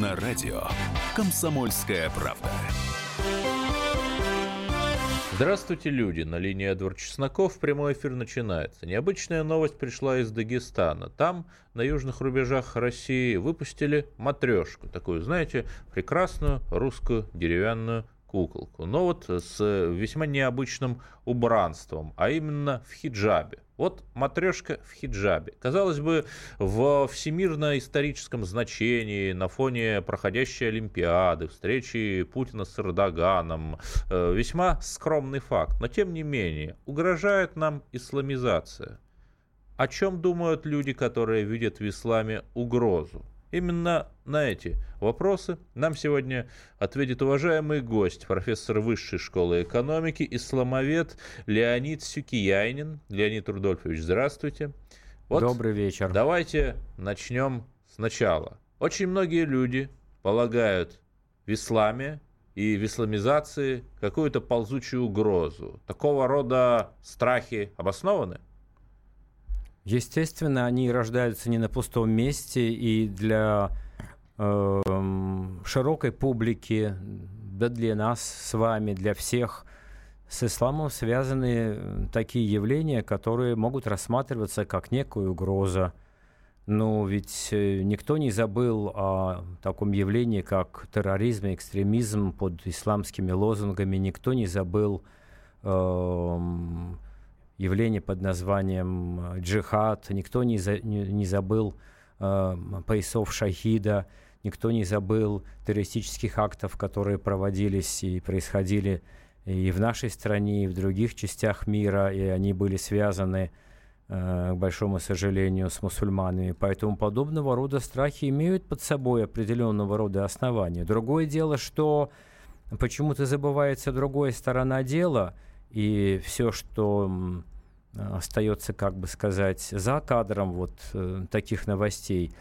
на радио «Комсомольская правда». Здравствуйте, люди! На линии Эдвард Чесноков прямой эфир начинается. Необычная новость пришла из Дагестана. Там, на южных рубежах России, выпустили матрешку. Такую, знаете, прекрасную русскую деревянную куколку. Но вот с весьма необычным убранством, а именно в хиджабе. Вот матрешка в хиджабе. Казалось бы, в всемирно-историческом значении, на фоне проходящей Олимпиады, встречи Путина с Эрдоганом, э, весьма скромный факт. Но тем не менее, угрожает нам исламизация. О чем думают люди, которые видят в исламе угрозу? Именно на эти вопросы нам сегодня ответит уважаемый гость, профессор Высшей школы экономики, исламовед Леонид Сюкияйнин. Леонид Рудольфович, здравствуйте. Вот Добрый вечер. Давайте начнем сначала. Очень многие люди полагают в исламе и в исламизации какую-то ползучую угрозу. Такого рода страхи обоснованы? Естественно, они рождаются не на пустом месте, и для э, широкой публики, да для нас с вами, для всех с исламом связаны такие явления, которые могут рассматриваться как некая угроза. Но ведь э, никто не забыл о таком явлении, как терроризм и экстремизм под исламскими лозунгами, никто не забыл э, явление под названием э, джихад, никто не, за, не, не забыл э, поясов шахида, никто не забыл террористических актов, которые проводились и происходили и в нашей стране, и в других частях мира, и они были связаны, э, к большому сожалению, с мусульманами. Поэтому подобного рода страхи имеют под собой определенного рода основания. Другое дело, что почему-то забывается другая сторона дела, и все, что остается, как бы сказать, за кадром вот э, таких новостей,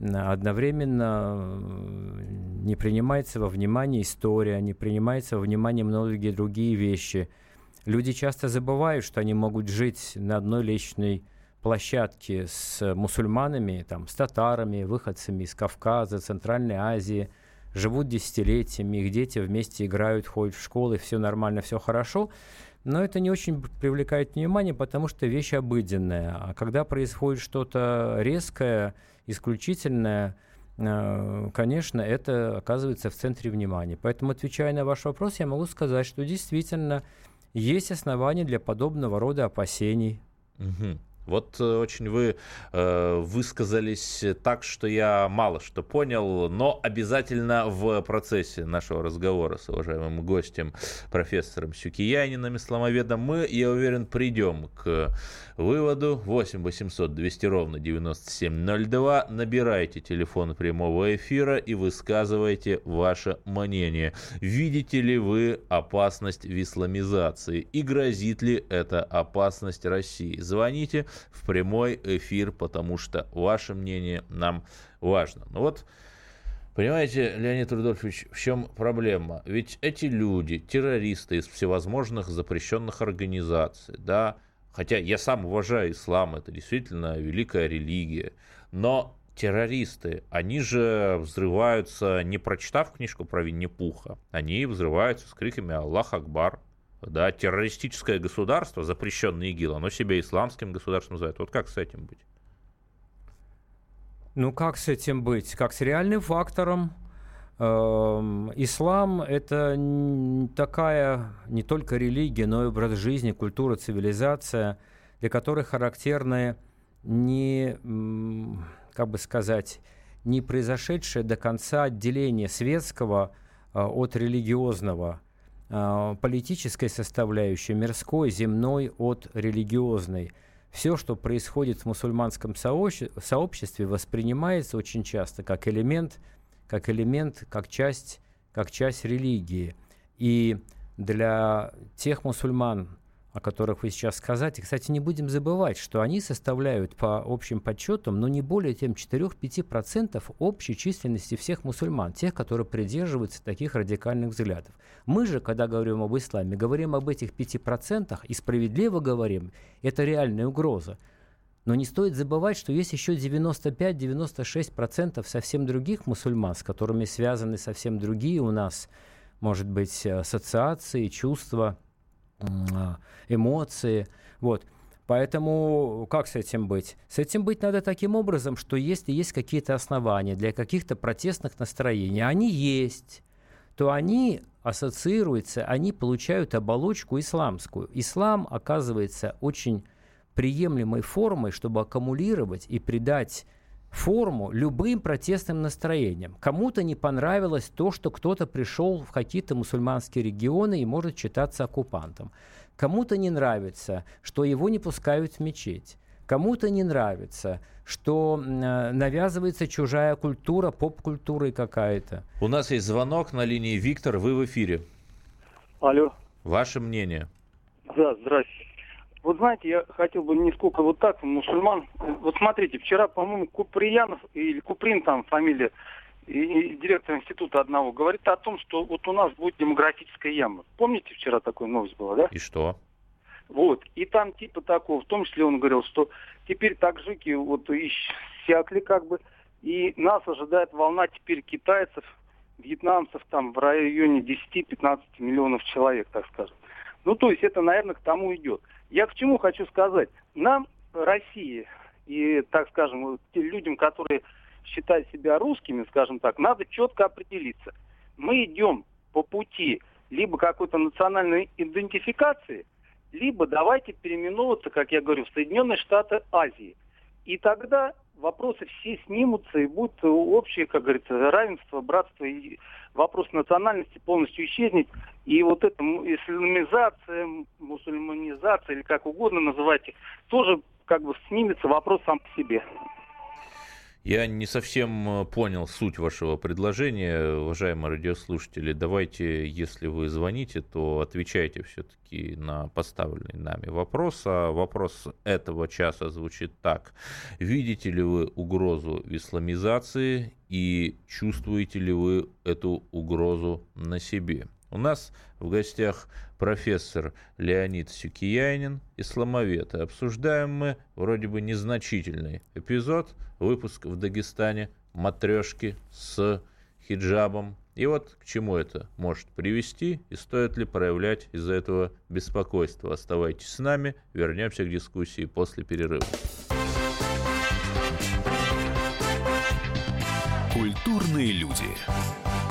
одновременно э, не принимается во внимание история, не принимается во внимание многие другие вещи. Люди часто забывают, что они могут жить на одной личной площадке с мусульманами, там, с татарами, выходцами из Кавказа, Центральной Азии, живут десятилетиями, их дети вместе играют, ходят в школы, все нормально, все хорошо – но это не очень привлекает внимание, потому что вещь обыденная. А когда происходит что-то резкое, исключительное, э, конечно, это оказывается в центре внимания. Поэтому, отвечая на ваш вопрос, я могу сказать, что действительно есть основания для подобного рода опасений. Угу. Вот э, очень вы э, высказались так, что я мало что понял, но обязательно в процессе нашего разговора с уважаемым гостем, профессором Сюкияниным, исламоведом, мы, я уверен, придем к выводу 8 800 200 ровно 9702. Набирайте телефон прямого эфира и высказывайте ваше мнение. Видите ли вы опасность в исламизации и грозит ли эта опасность России? Звоните в прямой эфир, потому что ваше мнение нам важно. Ну вот, Понимаете, Леонид Рудольфович, в чем проблема? Ведь эти люди, террористы из всевозможных запрещенных организаций, да, хотя я сам уважаю ислам, это действительно великая религия, но террористы, они же взрываются, не прочитав книжку про Винни-Пуха, они взрываются с криками «Аллах Акбар», да, террористическое государство, запрещенное ИГИЛ, оно себя исламским государством называет. Вот как с этим быть? Ну, как с этим быть? Как с реальным фактором? Эм, ислам – это такая не только религия, но и образ жизни, культура, цивилизация, для которой характерны не, как бы сказать, не произошедшее до конца отделение светского э, от религиозного – а, политической составляющей, мирской, земной от религиозной. Все, что происходит в мусульманском сообществе, воспринимается очень часто как элемент, как элемент, как часть, как часть религии. И для тех мусульман, о которых вы сейчас сказали. кстати, не будем забывать, что они составляют по общим подсчетам, но не более чем 4-5% общей численности всех мусульман, тех, которые придерживаются таких радикальных взглядов. Мы же, когда говорим об исламе, говорим об этих 5% и справедливо говорим, это реальная угроза. Но не стоит забывать, что есть еще 95-96% совсем других мусульман, с которыми связаны совсем другие у нас, может быть, ассоциации, чувства, эмоции. Вот. Поэтому как с этим быть? С этим быть надо таким образом, что если есть какие-то основания для каких-то протестных настроений, они есть, то они ассоциируются, они получают оболочку исламскую. Ислам оказывается очень приемлемой формой, чтобы аккумулировать и придать форму любым протестным настроениям. Кому-то не понравилось то, что кто-то пришел в какие-то мусульманские регионы и может считаться оккупантом. Кому-то не нравится, что его не пускают в мечеть. Кому-то не нравится, что э, навязывается чужая культура, поп-культура какая-то. У нас есть звонок на линии Виктор, вы в эфире. Алло. Ваше мнение? Да, здрасте. Вот знаете, я хотел бы не сколько вот так, мусульман. Вот смотрите, вчера, по-моему, Куприянов или Куприн там фамилия, и, и директор института одного, говорит о том, что вот у нас будет демографическая яма. Помните, вчера такая новость была, да? И что? Вот. И там типа такого, в том числе он говорил, что теперь таджики вот иссякли как бы, и нас ожидает волна теперь китайцев, вьетнамцев там в районе 10-15 миллионов человек, так скажем. Ну, то есть это, наверное, к тому идет. Я к чему хочу сказать? Нам, России, и, так скажем, людям, которые считать себя русскими, скажем так, надо четко определиться. Мы идем по пути либо какой-то национальной идентификации, либо давайте переименовываться, как я говорю, в Соединенные Штаты Азии. И тогда вопросы все снимутся и будут общее, как говорится, равенство, братство и вопрос национальности полностью исчезнет. И вот эта исламизация, мусульманизация или как угодно называйте, тоже как бы снимется вопрос сам по себе. Я не совсем э, понял суть вашего предложения, уважаемые радиослушатели. Давайте, если вы звоните, то отвечайте все-таки на поставленный нами вопрос. А вопрос этого часа звучит так. Видите ли вы угрозу исламизации и чувствуете ли вы эту угрозу на себе? У нас в гостях профессор Леонид Сюкиянин, исламовед. И обсуждаем мы вроде бы незначительный эпизод, выпуск в Дагестане матрешки с хиджабом. И вот к чему это может привести и стоит ли проявлять из-за этого беспокойство. Оставайтесь с нами, вернемся к дискуссии после перерыва. Культурные люди.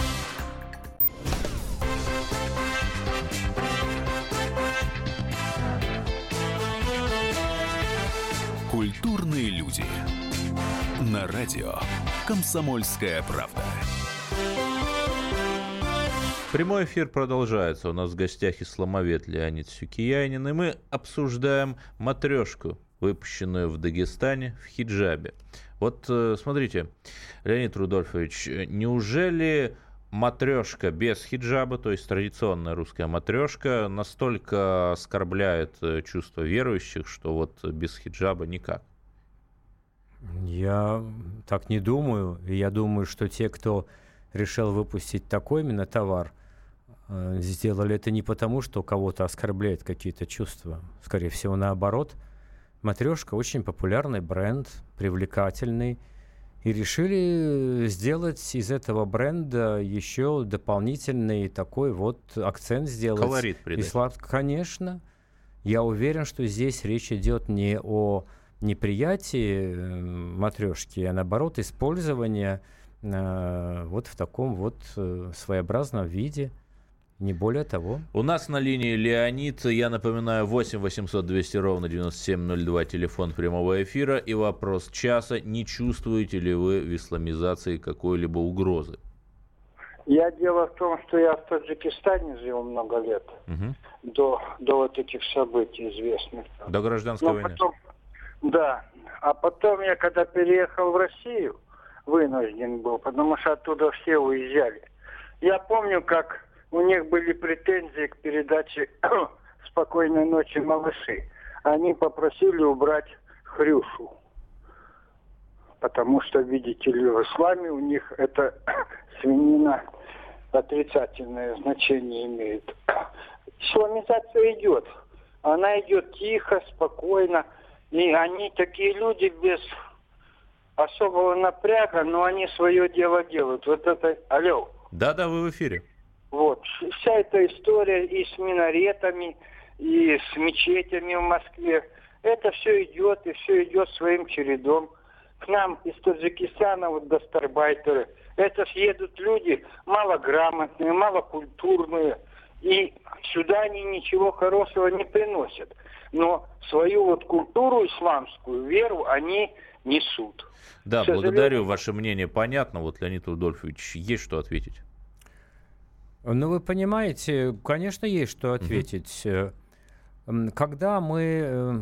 На радио «Комсомольская правда». Прямой эфир продолжается. У нас в гостях исламовед Леонид Сюкиянин, и мы обсуждаем матрешку, выпущенную в Дагестане в хиджабе. Вот э, смотрите, Леонид Рудольфович, неужели матрешка без хиджаба, то есть традиционная русская матрешка, настолько оскорбляет э, чувство верующих, что вот без хиджаба никак? Я так не думаю. Я думаю, что те, кто решил выпустить такой именно товар, э, сделали это не потому, что кого-то оскорбляет какие-то чувства. Скорее всего, наоборот. Матрешка очень популярный бренд, привлекательный – и решили сделать из этого бренда еще дополнительный такой вот акцент сделать. Колорит придать. И слад... Конечно. Я уверен, что здесь речь идет не о неприятии э, матрешки, а наоборот использования э, вот в таком вот э, своеобразном виде – не более того. У нас на линии Леонид. Я напоминаю, 8 800 200 ровно 9702, телефон прямого эфира. И вопрос часа. Не чувствуете ли вы в исламизации какой-либо угрозы? Я дело в том, что я в Таджикистане жил много лет. Угу. До, до вот этих событий известных. До гражданской Но войны. Потом, да. А потом я, когда переехал в Россию, вынужден был, потому что оттуда все уезжали. Я помню, как у них были претензии к передаче «Спокойной ночи, малыши». Они попросили убрать хрюшу. Потому что, видите ли, в исламе у них это свинина отрицательное значение имеет. Исламизация идет. Она идет тихо, спокойно. И они такие люди без особого напряга, но они свое дело делают. Вот это, алло. Да-да, вы в эфире. Вот. Вся эта история и с минаретами, и с мечетями в Москве, это все идет, и все идет своим чередом. К нам из Таджикистана, вот гастарбайтеры, это едут люди малограмотные, малокультурные, и сюда они ничего хорошего не приносят. Но свою вот культуру исламскую, веру они несут. Да, благодарю. Ваше мнение понятно. Вот, Леонид Рудольфович, есть что ответить? Ну, вы понимаете, конечно, есть что ответить. Угу. Когда мы э,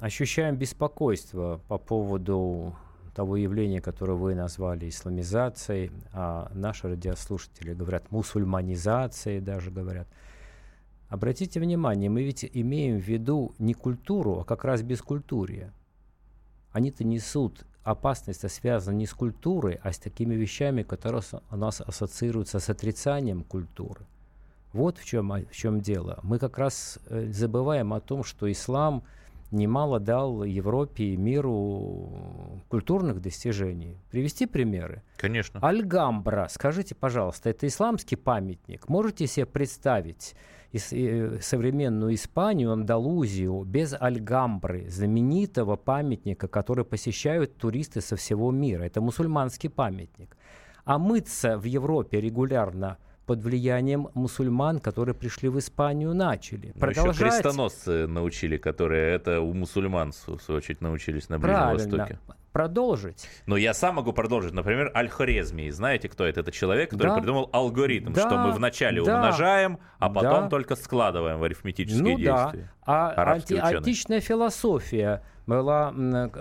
ощущаем беспокойство по поводу того явления, которое вы назвали исламизацией, а наши радиослушатели говорят мусульманизацией даже говорят. Обратите внимание, мы ведь имеем в виду не культуру, а как раз бескультурие. Они-то несут опасность связана не с культурой, а с такими вещами, которые у нас ассоциируются с отрицанием культуры. Вот в чем, в чем дело. Мы как раз э, забываем о том, что ислам немало дал Европе и миру культурных достижений. Привести примеры? Конечно. Альгамбра, скажите, пожалуйста, это исламский памятник? Можете себе представить современную Испанию, Андалузию без Альгамбры, знаменитого памятника, который посещают туристы со всего мира? Это мусульманский памятник. А мыться в Европе регулярно – под влиянием мусульман, которые пришли в Испанию, начали. Но Продолжать... еще крестоносцы научили, которые это у мусульман, в свою очередь, научились на Ближнем Правильно. Востоке. Продолжить. Но я сам могу продолжить. Например, Аль-Хорезми. Знаете, кто это? Это человек, который да. придумал алгоритм, да. что мы вначале да. умножаем, а потом да. только складываем в арифметические ну, действия. Да. А анти- античная философия была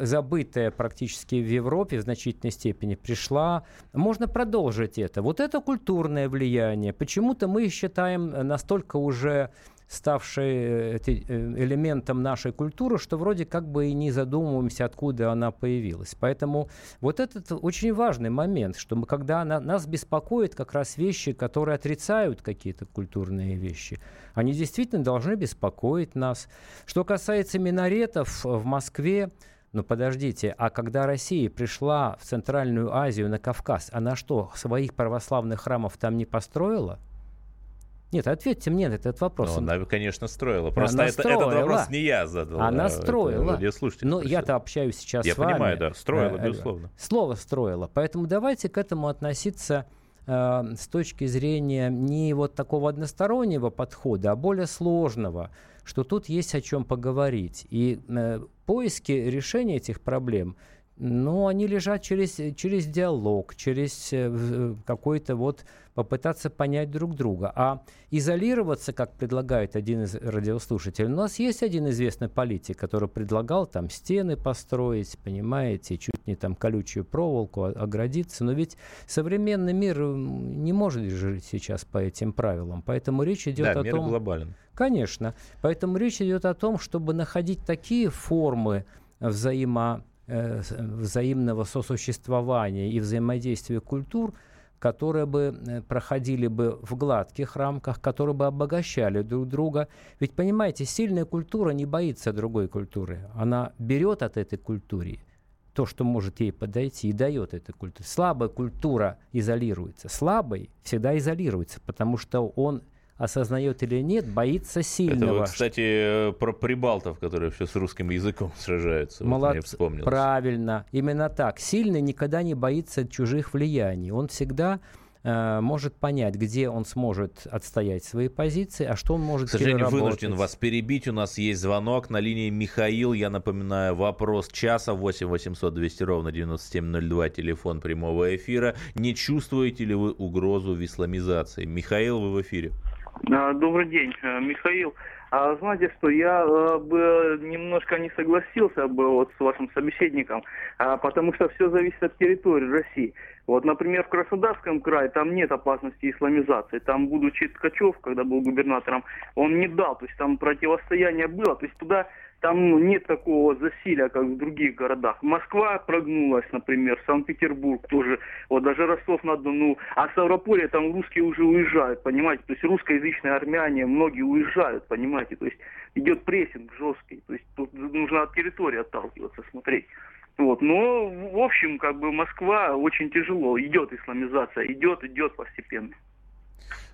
забытая практически в Европе в значительной степени, пришла. Можно продолжить это. Вот это культурное влияние. Почему-то мы считаем настолько уже ставшей э, э, элементом нашей культуры, что вроде как бы и не задумываемся, откуда она появилась. Поэтому вот этот очень важный момент, что мы, когда она, нас беспокоит как раз вещи, которые отрицают какие-то культурные вещи, они действительно должны беспокоить нас. Что касается минаретов в Москве, ну подождите, а когда Россия пришла в Центральную Азию, на Кавказ, она что, своих православных храмов там не построила? Нет, ответьте мне на этот вопрос. Ну, она, конечно, строила. Просто она это, строила. этот вопрос не я задал. Она а строила. Но я-то общаюсь сейчас я с вами. Я понимаю, да, строила, э, безусловно. Слово строила. Поэтому давайте к этому относиться э, с точки зрения не вот такого одностороннего подхода, а более сложного, что тут есть о чем поговорить. И э, поиски решения этих проблем – но они лежат через, через диалог, через э, э, какой-то вот попытаться понять друг друга. А изолироваться, как предлагает один из радиослушателей, у нас есть один известный политик, который предлагал там стены построить, понимаете, чуть не там колючую проволоку оградиться. Но ведь современный мир не может жить сейчас по этим правилам. Поэтому речь идет да, о мир том... глобален. Конечно. Поэтому речь идет о том, чтобы находить такие формы взаимо Э, взаимного сосуществования и взаимодействия культур, которые бы э, проходили бы в гладких рамках, которые бы обогащали друг друга. Ведь, понимаете, сильная культура не боится другой культуры. Она берет от этой культуры то, что может ей подойти, и дает этой культуре. Слабая культура изолируется. Слабый всегда изолируется, потому что он осознает или нет, боится сильного. Это вы, кстати, про прибалтов, которые все с русским языком сражаются. Молодцы. Вот Правильно. Именно так. Сильный никогда не боится чужих влияний. Он всегда э, может понять, где он сможет отстоять свои позиции, а что он может К сожалению, вынужден вас перебить. У нас есть звонок на линии Михаил. Я напоминаю, вопрос часа 8 800 200 ровно 9702, телефон прямого эфира. Не чувствуете ли вы угрозу в исламизации? Михаил, вы в эфире. А, добрый день, э, Михаил. А знаете что, я э, бы немножко не согласился бы вот с вашим собеседником, а, потому что все зависит от территории России. Вот, например, в Краснодарском крае там нет опасности исламизации. Там, будучи Ткачев, когда был губернатором, он не дал, то есть там противостояние было, то есть туда там нет такого засилия, как в других городах. Москва прогнулась, например, Санкт-Петербург тоже, вот даже Ростов-на-Дону. А Ставрополье там русские уже уезжают, понимаете? То есть русскоязычные армяне, многие уезжают, понимаете? То есть идет прессинг жесткий. То есть тут нужно от территории отталкиваться, смотреть. Вот. Но, в общем, как бы Москва очень тяжело. Идет исламизация, идет, идет постепенно.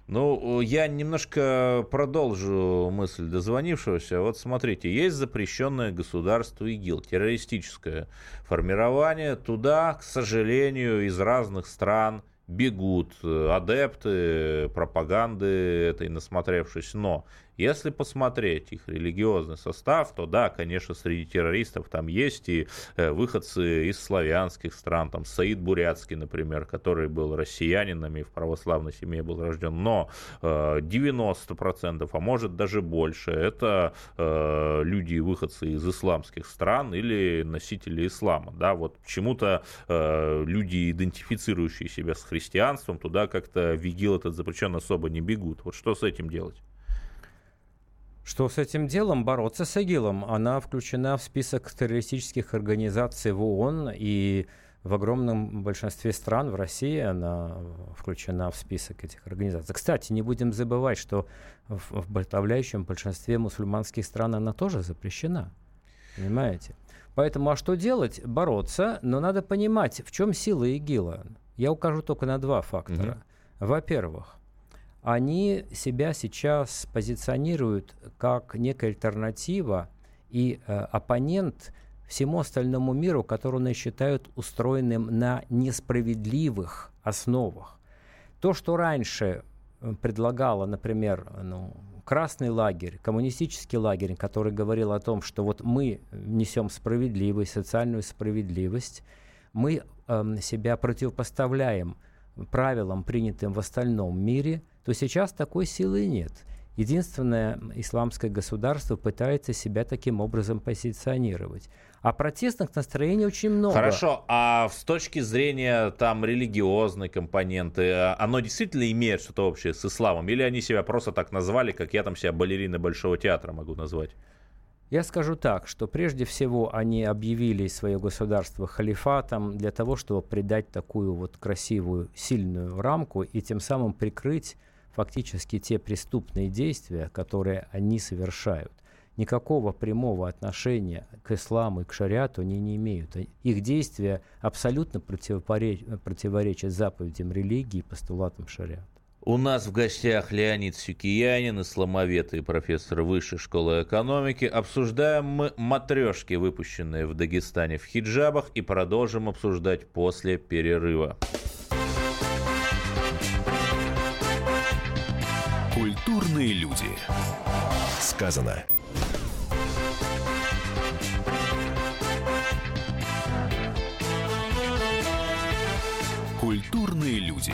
Ну, я немножко продолжу мысль дозвонившегося. Вот смотрите, есть запрещенное государство ИГИЛ, террористическое формирование. Туда, к сожалению, из разных стран бегут адепты пропаганды этой насмотревшись. Но если посмотреть их религиозный состав, то да, конечно, среди террористов там есть и э, выходцы из славянских стран, там Саид Бурятский, например, который был россиянином и в православной семье был рожден, но 90%, э, а может даже больше, это э, люди, выходцы из исламских стран или носители ислама, да, вот почему-то люди, идентифицирующие себя с христианством, туда как-то в ИГИЛ этот запрещен особо не бегут. Вот что с этим делать? Что с этим делом бороться с ИГИЛом? Она включена в список террористических организаций в ООН, и в огромном большинстве стран в России она включена в список этих организаций. Кстати, не будем забывать, что в, в подавляющем большинстве мусульманских стран она тоже запрещена. Понимаете? Поэтому, а что делать? Бороться, но надо понимать, в чем сила ИГИЛа. Я укажу только на два фактора. Угу. Во-первых, они себя сейчас позиционируют как некая альтернатива и э, оппонент всему остальному миру, который они считают устроенным на несправедливых основах. То, что раньше э, предлагало, например, ну, красный лагерь, коммунистический лагерь, который говорил о том, что вот мы несем справедливость, социальную справедливость, мы э, себя противопоставляем правилам, принятым в остальном мире, то сейчас такой силы нет. Единственное исламское государство пытается себя таким образом позиционировать. А протестных настроений очень много. Хорошо, а с точки зрения там религиозной компоненты, э, оно действительно имеет что-то общее с исламом? Или они себя просто так назвали, как я там себя балерина Большого театра могу назвать? Я скажу так, что прежде всего они объявили свое государство халифатом для того, чтобы придать такую вот красивую, сильную рамку и тем самым прикрыть фактически те преступные действия, которые они совершают. Никакого прямого отношения к исламу и к шариату они не имеют. Их действия абсолютно противоречат заповедям религии и постулатам шариата. У нас в гостях Леонид Сюкиянин, исламовед и профессор Высшей школы экономики. Обсуждаем мы матрешки, выпущенные в Дагестане в хиджабах, и продолжим обсуждать после перерыва. Культурные люди. Сказано. Культурные люди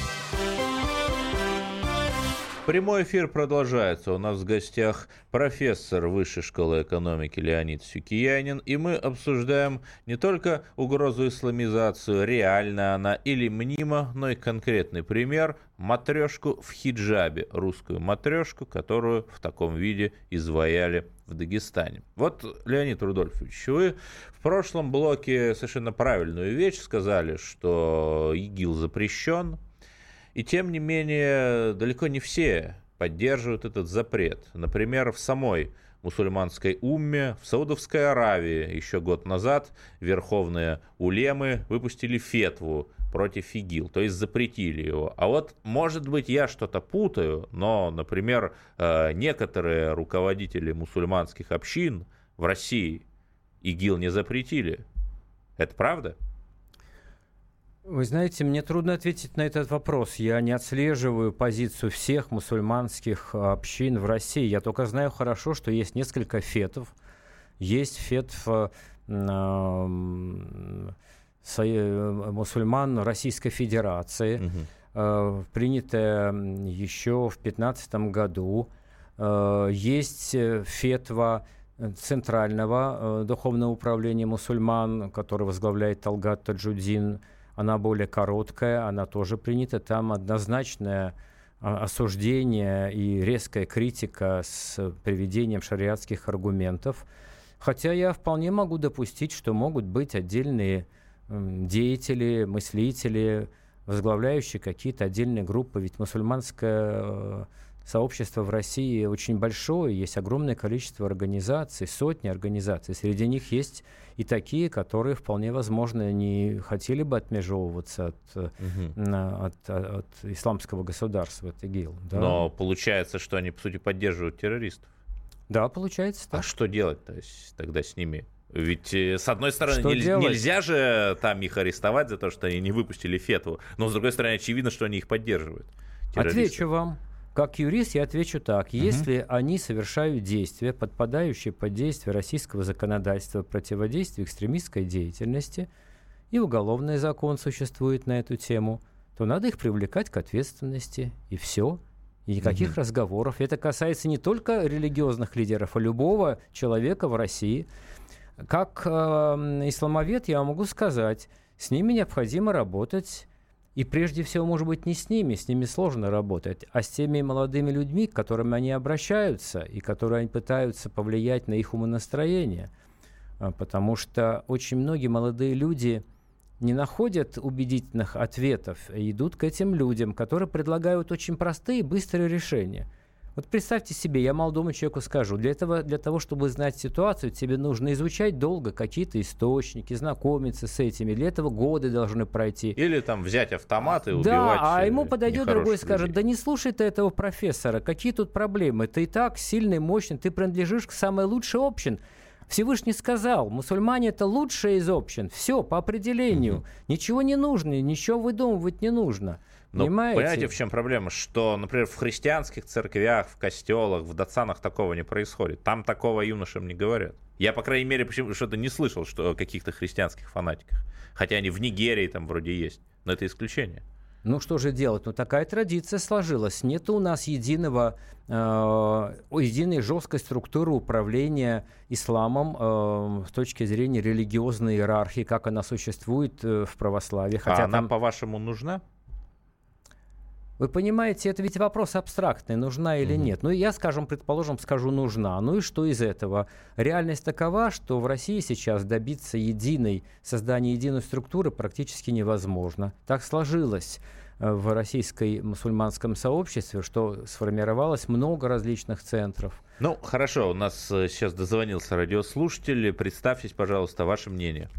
Прямой эфир продолжается. У нас в гостях профессор Высшей школы экономики Леонид Сюкиянин. И мы обсуждаем не только угрозу исламизацию, реально она или мнима, но и конкретный пример – матрешку в хиджабе, русскую матрешку, которую в таком виде изваяли в Дагестане. Вот, Леонид Рудольфович, вы в прошлом блоке совершенно правильную вещь сказали, что ИГИЛ запрещен, и тем не менее, далеко не все поддерживают этот запрет. Например, в самой мусульманской умме в Саудовской Аравии еще год назад верховные улемы выпустили фетву против ИГИЛ, то есть запретили его. А вот, может быть, я что-то путаю, но, например, э, некоторые руководители мусульманских общин в России ИГИЛ не запретили. Это правда? Вы знаете, мне трудно ответить на этот вопрос. Я не отслеживаю позицию всех мусульманских общин в России. Я только знаю хорошо, что есть несколько фетов. Есть фетв э, э, мусульман Российской Федерации, угу. э, принятая еще в 2015 году. Э, есть фетва Центрального Духовного управления мусульман, который возглавляет Талгат Таджудин. Она более короткая, она тоже принята. Там однозначное осуждение и резкая критика с приведением шариатских аргументов. Хотя я вполне могу допустить, что могут быть отдельные деятели, мыслители, возглавляющие какие-то отдельные группы. Ведь мусульманское э, сообщество в России очень большое, есть огромное количество организаций, сотни организаций. Среди них есть и такие, которые вполне возможно не хотели бы отмежевываться от, угу. от, от, исламского государства, от ИГИЛ. Да? Но получается, что они, по сути, поддерживают террористов. Да, получается так. А что делать то есть, тогда с ними? Ведь, э, с одной стороны, нель, нельзя же там их арестовать за то, что они не выпустили фетву, но, с другой стороны, очевидно, что они их поддерживают. Отвечу вам. Как юрист я отвечу так. Если угу. они совершают действия, подпадающие под действие российского законодательства противодействия экстремистской деятельности, и уголовный закон существует на эту тему, то надо их привлекать к ответственности, и все. И никаких угу. разговоров. Это касается не только религиозных лидеров, а любого человека в России. Как э, исламовед я могу сказать, с ними необходимо работать и прежде всего, может быть, не с ними, с ними сложно работать, а с теми молодыми людьми, к которым они обращаются и которые они пытаются повлиять на их умонастроение. А, потому что очень многие молодые люди не находят убедительных ответов и идут к этим людям, которые предлагают очень простые и быстрые решения – вот представьте себе, я молодому человеку скажу, для, этого, для того, чтобы знать ситуацию, тебе нужно изучать долго какие-то источники, знакомиться с этими. Для этого годы должны пройти. Или там взять автомат и убивать Да, а ему подойдет другой и скажет, людей. да не слушай ты этого профессора, какие тут проблемы? Ты и так сильный, мощный, ты принадлежишь к самой лучшей общин. Всевышний сказал, мусульмане это лучшее из общин. Все, по определению. Угу. Ничего не нужно, ничего выдумывать не нужно. Но Понимаете? понимаете, в чем проблема? Что, например, в христианских церквях, в костелах, в датсанах такого не происходит. Там такого юношам не говорят. Я, по крайней мере, почему что-то не слышал что о каких-то христианских фанатиках. Хотя они в Нигерии там вроде есть. Но это исключение. Ну что же делать? Ну такая традиция сложилась. Нет у нас единого, э, единой жесткой структуры управления исламом э, с точки зрения религиозной иерархии, как она существует э, в православии. Хотя а там... она, по-вашему, нужна? Вы понимаете, это ведь вопрос абстрактный, нужна или угу. нет. Ну, я, скажем, предположим, скажу нужна. Ну и что из этого? Реальность такова, что в России сейчас добиться единой, создания единой структуры практически невозможно. Так сложилось э, в российской мусульманском сообществе, что сформировалось много различных центров. Ну, хорошо, у нас э, сейчас дозвонился радиослушатель. Представьтесь, пожалуйста, ваше мнение.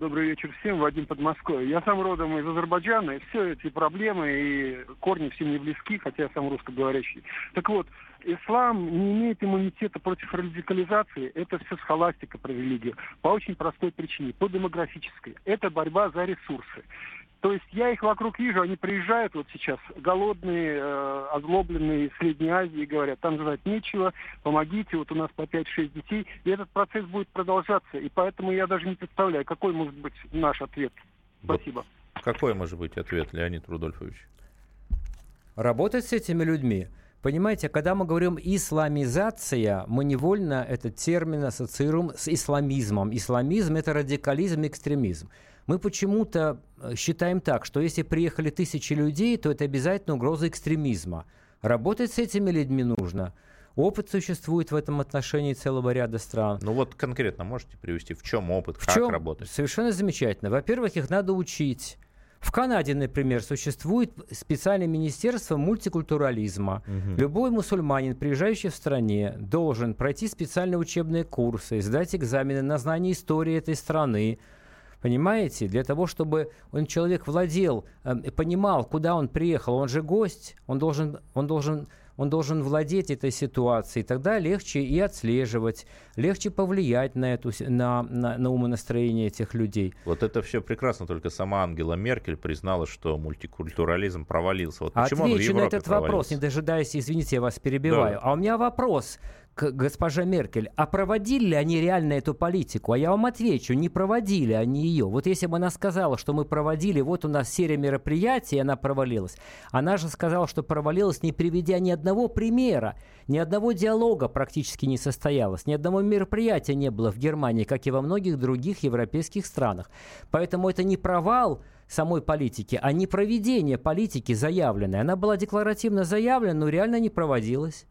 Добрый вечер всем. Вадим Подмосковье. Я сам родом из Азербайджана, и все эти проблемы и корни всем не близки, хотя я сам русскоговорящий. Так вот, ислам не имеет иммунитета против радикализации. Это все схоластика про религию. По очень простой причине, по демографической. Это борьба за ресурсы. То есть я их вокруг вижу, они приезжают вот сейчас, голодные, э, озлобленные из Средней Азии, говорят, там жрать нечего, помогите, вот у нас по 5-6 детей, и этот процесс будет продолжаться, и поэтому я даже не представляю, какой может быть наш ответ. Спасибо. Вот какой может быть ответ, Леонид Рудольфович? Работать с этими людьми. Понимаете, когда мы говорим исламизация, мы невольно этот термин ассоциируем с исламизмом. Исламизм – это радикализм, экстремизм. Мы почему-то э, считаем так, что если приехали тысячи людей, то это обязательно угроза экстремизма. Работать с этими людьми нужно. Опыт существует в этом отношении целого ряда стран. Ну вот конкретно можете привести, в чем опыт, в как чем? работать? Совершенно замечательно. Во-первых, их надо учить. В Канаде, например, существует специальное министерство мультикультурализма. Угу. Любой мусульманин, приезжающий в стране, должен пройти специальные учебные курсы, сдать экзамены на знание истории этой страны, Понимаете? Для того, чтобы он человек владел, э, понимал, куда он приехал, он же гость, он должен, он должен он должен владеть этой ситуацией, тогда легче и отслеживать, легче повлиять на, эту, на, на, на умонастроение этих людей. Вот это все прекрасно, только сама Ангела Меркель признала, что мультикультурализм провалился. Вот почему Отвечу он в на этот вопрос, не дожидаясь, извините, я вас перебиваю. Да. А у меня вопрос, госпожа Меркель, а проводили ли они реально эту политику? А я вам отвечу, не проводили они ее. Вот если бы она сказала, что мы проводили, вот у нас серия мероприятий, и она провалилась. Она же сказала, что провалилась, не приведя ни одного примера, ни одного диалога практически не состоялось, ни одного мероприятия не было в Германии, как и во многих других европейских странах. Поэтому это не провал самой политики, а не проведение политики заявленной. Она была декларативно заявлена, но реально не проводилась.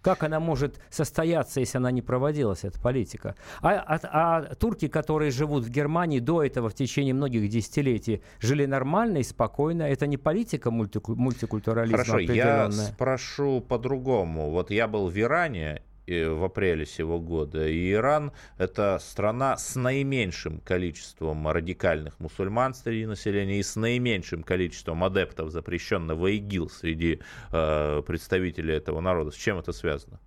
Как она может состояться, если она не проводилась, эта политика? А, а, а турки, которые живут в Германии до этого в течение многих десятилетий, жили нормально и спокойно. Это не политика мультику, мультикультурализма Хорошо, я спрошу по-другому. Вот я был в Иране, в апреле сего года. И Иран – это страна с наименьшим количеством радикальных мусульман среди населения и с наименьшим количеством адептов запрещенного ИГИЛ среди э, представителей этого народа. С чем это связано?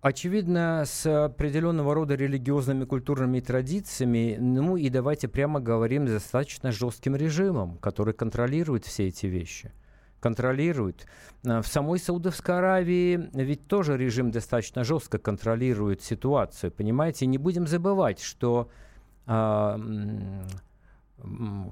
Очевидно, с определенного рода религиозными культурными традициями, ну и давайте прямо говорим, достаточно жестким режимом, который контролирует все эти вещи контролирует. Э, в самой Саудовской Аравии ведь тоже режим достаточно жестко контролирует ситуацию. Понимаете, не будем забывать, что а,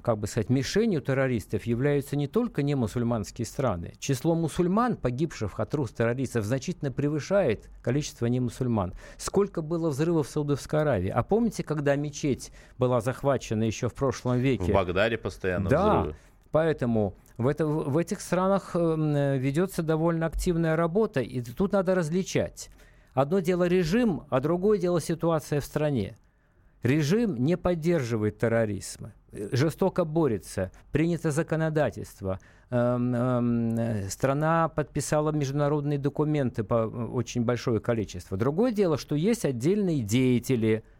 как бы сказать, мишенью террористов являются не только не мусульманские страны. Число мусульман, погибших от рук террористов, значительно превышает количество не мусульман. Сколько было взрывов в Саудовской Аравии? А помните, когда мечеть была захвачена еще в прошлом веке? В Багдаде постоянно да, взрывы. Поэтому в, это, в этих странах э, ведется довольно активная работа, и тут надо различать. Одно дело режим, а другое дело ситуация в стране. Режим не поддерживает терроризм, жестоко борется, принято законодательство, эм, эм, страна подписала международные документы по очень большое количество. Другое дело, что есть отдельные деятели –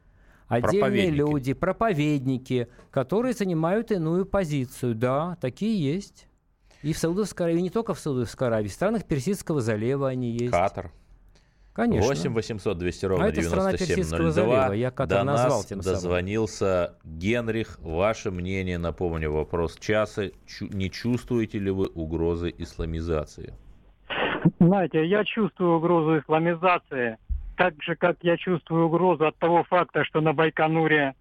отдельные люди, проповедники, которые занимают иную позицию. Да, такие есть. И в Саудовской Аравии, не только в Саудовской Аравии, в странах Персидского залива они есть. Катар. Конечно. 8 800 200 ровно а 9702. Залива. Я Катар До назвал нас тем дозвонился самым. Генрих. Ваше мнение, напомню, вопрос часа. Чу- не чувствуете ли вы угрозы исламизации? Знаете, я чувствую угрозу исламизации так же, как я чувствую угрозу от того факта, что на Байконуре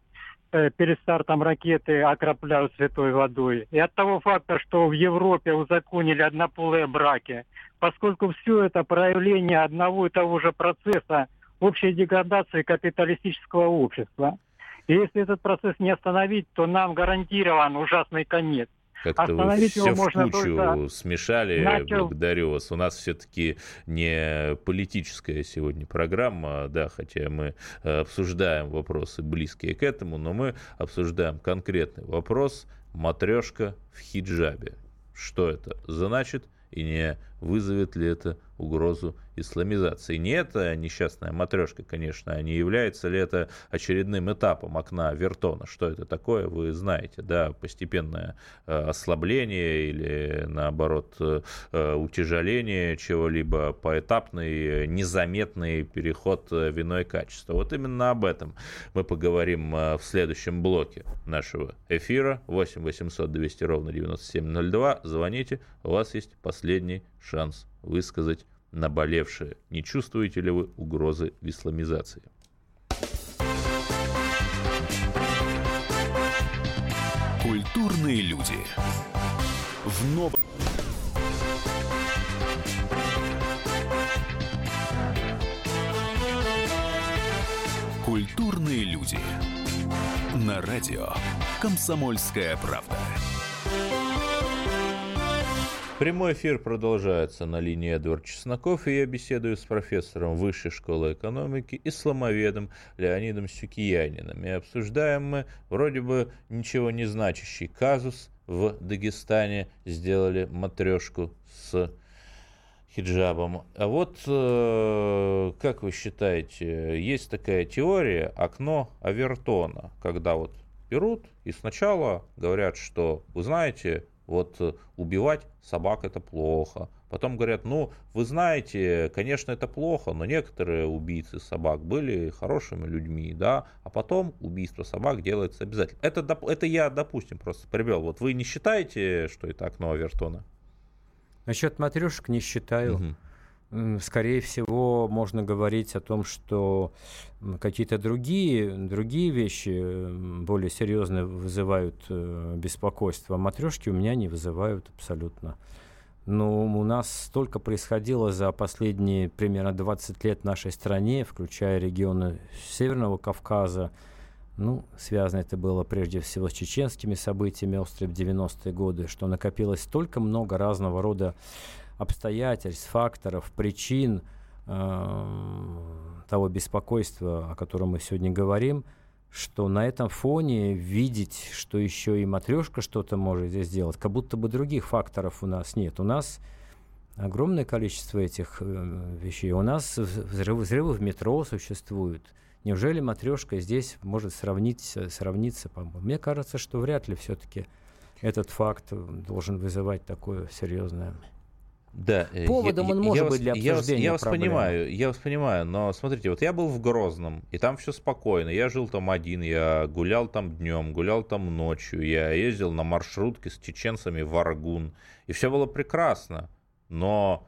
перед стартом ракеты окропляют святой водой, и от того факта, что в Европе узаконили однополые браки, поскольку все это проявление одного и того же процесса общей деградации капиталистического общества. И если этот процесс не остановить, то нам гарантирован ужасный конец. Как-то вы все в кучу смешали. Начал... Благодарю вас. У нас все-таки не политическая сегодня программа, да, хотя мы э, обсуждаем вопросы близкие к этому, но мы обсуждаем конкретный вопрос матрешка в хиджабе. Что это значит и не вызовет ли это угрозу исламизации. Не это несчастная матрешка, конечно, а не является ли это очередным этапом окна Вертона. Что это такое, вы знаете, да, постепенное э, ослабление или, наоборот, э, э, утяжеление чего-либо, поэтапный, незаметный переход в иное качество. Вот именно об этом мы поговорим в следующем блоке нашего эфира. 8 800 200 ровно 9702. Звоните, у вас есть последний шанс высказать наболевшее. Не чувствуете ли вы угрозы в исламизации? Культурные люди. В новом... Культурные люди. На радио «Комсомольская правда». Прямой эфир продолжается на линии Эдвард Чесноков, и я беседую с профессором Высшей школы экономики, исламоведом Леонидом Сюкияниным. И обсуждаем мы вроде бы ничего не значащий казус. В Дагестане сделали матрешку с хиджабом. А вот, э, как вы считаете, есть такая теория окно Авертона, когда вот берут и сначала говорят, что, вы знаете, вот э, убивать собак это плохо. Потом говорят, ну, вы знаете, конечно, это плохо, но некоторые убийцы собак были хорошими людьми, да, а потом убийство собак делается обязательно. Это, это я, допустим, просто привел. Вот вы не считаете, что это окно Авертона? Насчет матрешек не считаю. Угу. Скорее всего, можно говорить о том, что какие-то другие, другие вещи более серьезные вызывают э, беспокойство. А матрешки у меня не вызывают абсолютно. Но у нас столько происходило за последние примерно 20 лет в нашей стране, включая регионы Северного Кавказа. Ну, связано это было прежде всего с чеченскими событиями острые 90-е годы, что накопилось столько много разного рода обстоятельств, факторов, причин э, того беспокойства, о котором мы сегодня говорим, что на этом фоне видеть, что еще и матрешка что-то может здесь сделать, как будто бы других факторов у нас нет. У нас огромное количество этих э, вещей. У нас взрывы, взрывы в метро существуют. Неужели матрешка здесь может сравнить, сравниться? Мне кажется, что вряд ли все-таки этот факт должен вызывать такое серьезное да, э, Поводом я, он может я быть для обсуждения Я вас, я вас понимаю, я вас понимаю, но смотрите, вот я был в Грозном, и там все спокойно. Я жил там один, я гулял там днем, гулял там ночью, я ездил на маршрутке с чеченцами в Аргун, и все было прекрасно. Но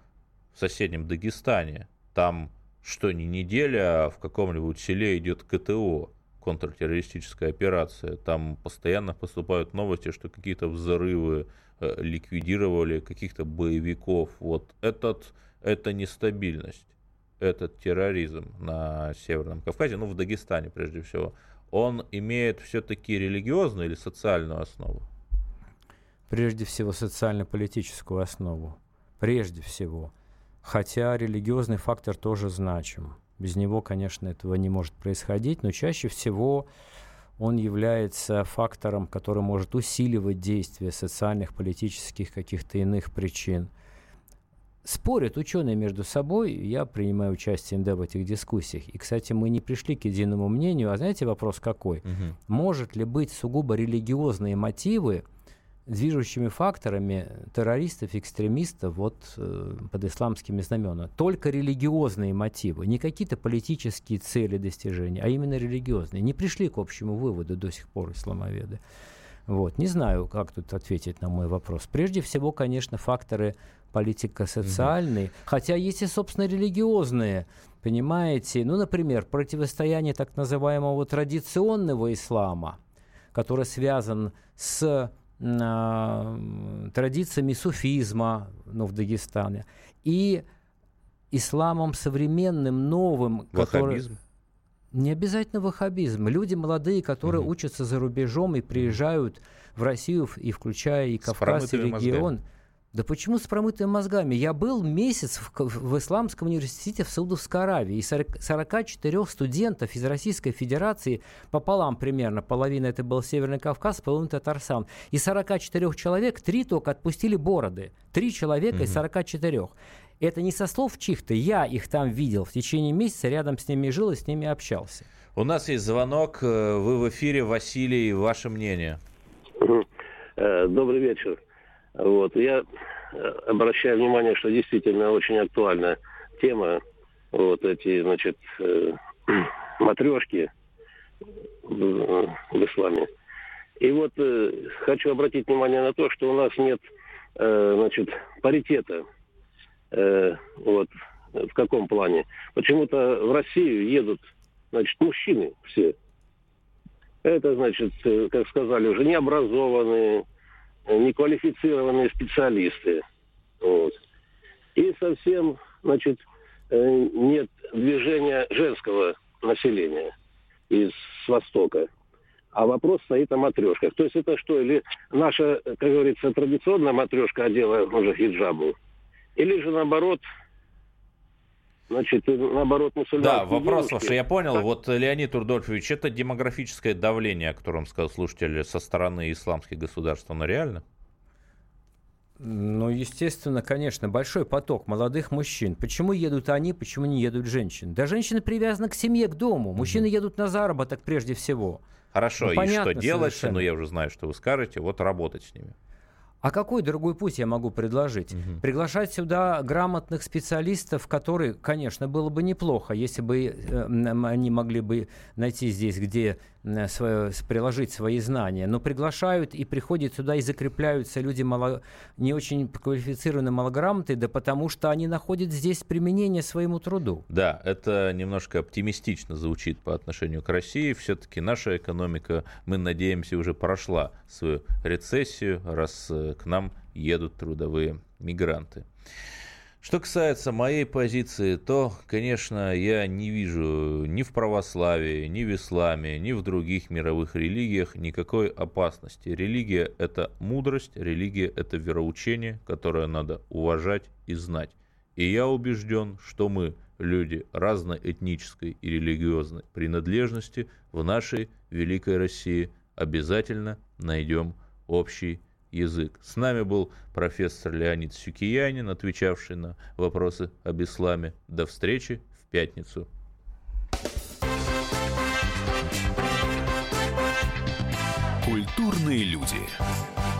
в соседнем Дагестане там что, не неделя, а в каком-нибудь селе идет КТО, контртеррористическая операция. Там постоянно поступают новости, что какие-то взрывы, ликвидировали каких-то боевиков. Вот этот, это нестабильность, этот терроризм на Северном Кавказе, ну в Дагестане прежде всего, он имеет все-таки религиозную или социальную основу? Прежде всего социально-политическую основу. Прежде всего. Хотя религиозный фактор тоже значим. Без него, конечно, этого не может происходить, но чаще всего он является фактором, который может усиливать действия социальных, политических, каких-то иных причин. Спорят ученые между собой, я принимаю участие да, в этих дискуссиях. И, кстати, мы не пришли к единому мнению. А знаете вопрос какой? Угу. Может ли быть сугубо религиозные мотивы движущими факторами террористов, экстремистов вот, э, под исламскими знаменами. Только религиозные мотивы, не какие-то политические цели достижения, а именно религиозные. Не пришли к общему выводу до сих пор исламоведы. Вот. Не знаю, как тут ответить на мой вопрос. Прежде всего, конечно, факторы политико-социальные, угу. хотя есть и, собственно, религиозные. Понимаете, ну, например, противостояние так называемого традиционного ислама, который связан с традициями суфизма ну, в Дагестане и исламом современным, новым. Ваххабизм? Который... Не обязательно ваххабизм. Люди молодые, которые угу. учатся за рубежом и приезжают в Россию, и включая и Кавказ, и регион. Мозгами. Да почему с промытыми мозгами? Я был месяц в, в Исламском университете в Саудовской Аравии, и 40, 44 студентов из Российской Федерации, пополам примерно, половина это был Северный Кавказ, половина Татарстан, и 44 человек, три только отпустили бороды. Три человека угу. из 44. Это не со слов чьих-то, я их там видел в течение месяца, рядом с ними жил и с ними общался. У нас есть звонок, э, вы в эфире, Василий, ваше мнение. Э, добрый вечер. Вот. Я э, обращаю внимание, что действительно очень актуальная тема. Вот эти, значит, э, матрешки в, в исламе. И вот э, хочу обратить внимание на то, что у нас нет, э, значит, паритета. Э, вот в каком плане? Почему-то в Россию едут, значит, мужчины все. Это, значит, э, как сказали уже, необразованные, неквалифицированные специалисты. Вот. И совсем, значит, э, нет движения женского населения из Востока. А вопрос стоит о матрешках. То есть это что, или наша, как говорится, традиционная матрешка одела уже хиджабу, или же наоборот Значит, наоборот, мусульманские Да, вопрос девушки. ваш, я понял. Так. Вот, Леонид Урдольфович, это демографическое давление, о котором сказал слушатель, со стороны исламских государств, оно реально? Ну, естественно, конечно, большой поток молодых мужчин. Почему едут они, почему не едут женщины? Да женщины привязаны к семье, к дому. Мужчины mm-hmm. едут на заработок прежде всего. Хорошо, ну, и что делать? Совершенно. Ну, я уже знаю, что вы скажете. Вот работать с ними. А какой другой путь я могу предложить? Угу. Приглашать сюда грамотных специалистов, которые, конечно, было бы неплохо, если бы э, они могли бы найти здесь, где свое, приложить свои знания, но приглашают и приходят сюда и закрепляются люди мало, не очень квалифицированные, малограмотные, да потому что они находят здесь применение своему труду. Да, это немножко оптимистично звучит по отношению к России. Все-таки наша экономика, мы надеемся, уже прошла свою рецессию, раз э, к нам едут трудовые мигранты. Что касается моей позиции, то, конечно, я не вижу ни в православии, ни в исламе, ни в других мировых религиях никакой опасности. Религия – это мудрость, религия – это вероучение, которое надо уважать и знать. И я убежден, что мы, люди разной этнической и религиозной принадлежности, в нашей великой России обязательно найдем общий язык. С нами был профессор Леонид Сюкиянин, отвечавший на вопросы об исламе. До встречи в пятницу. Культурные люди.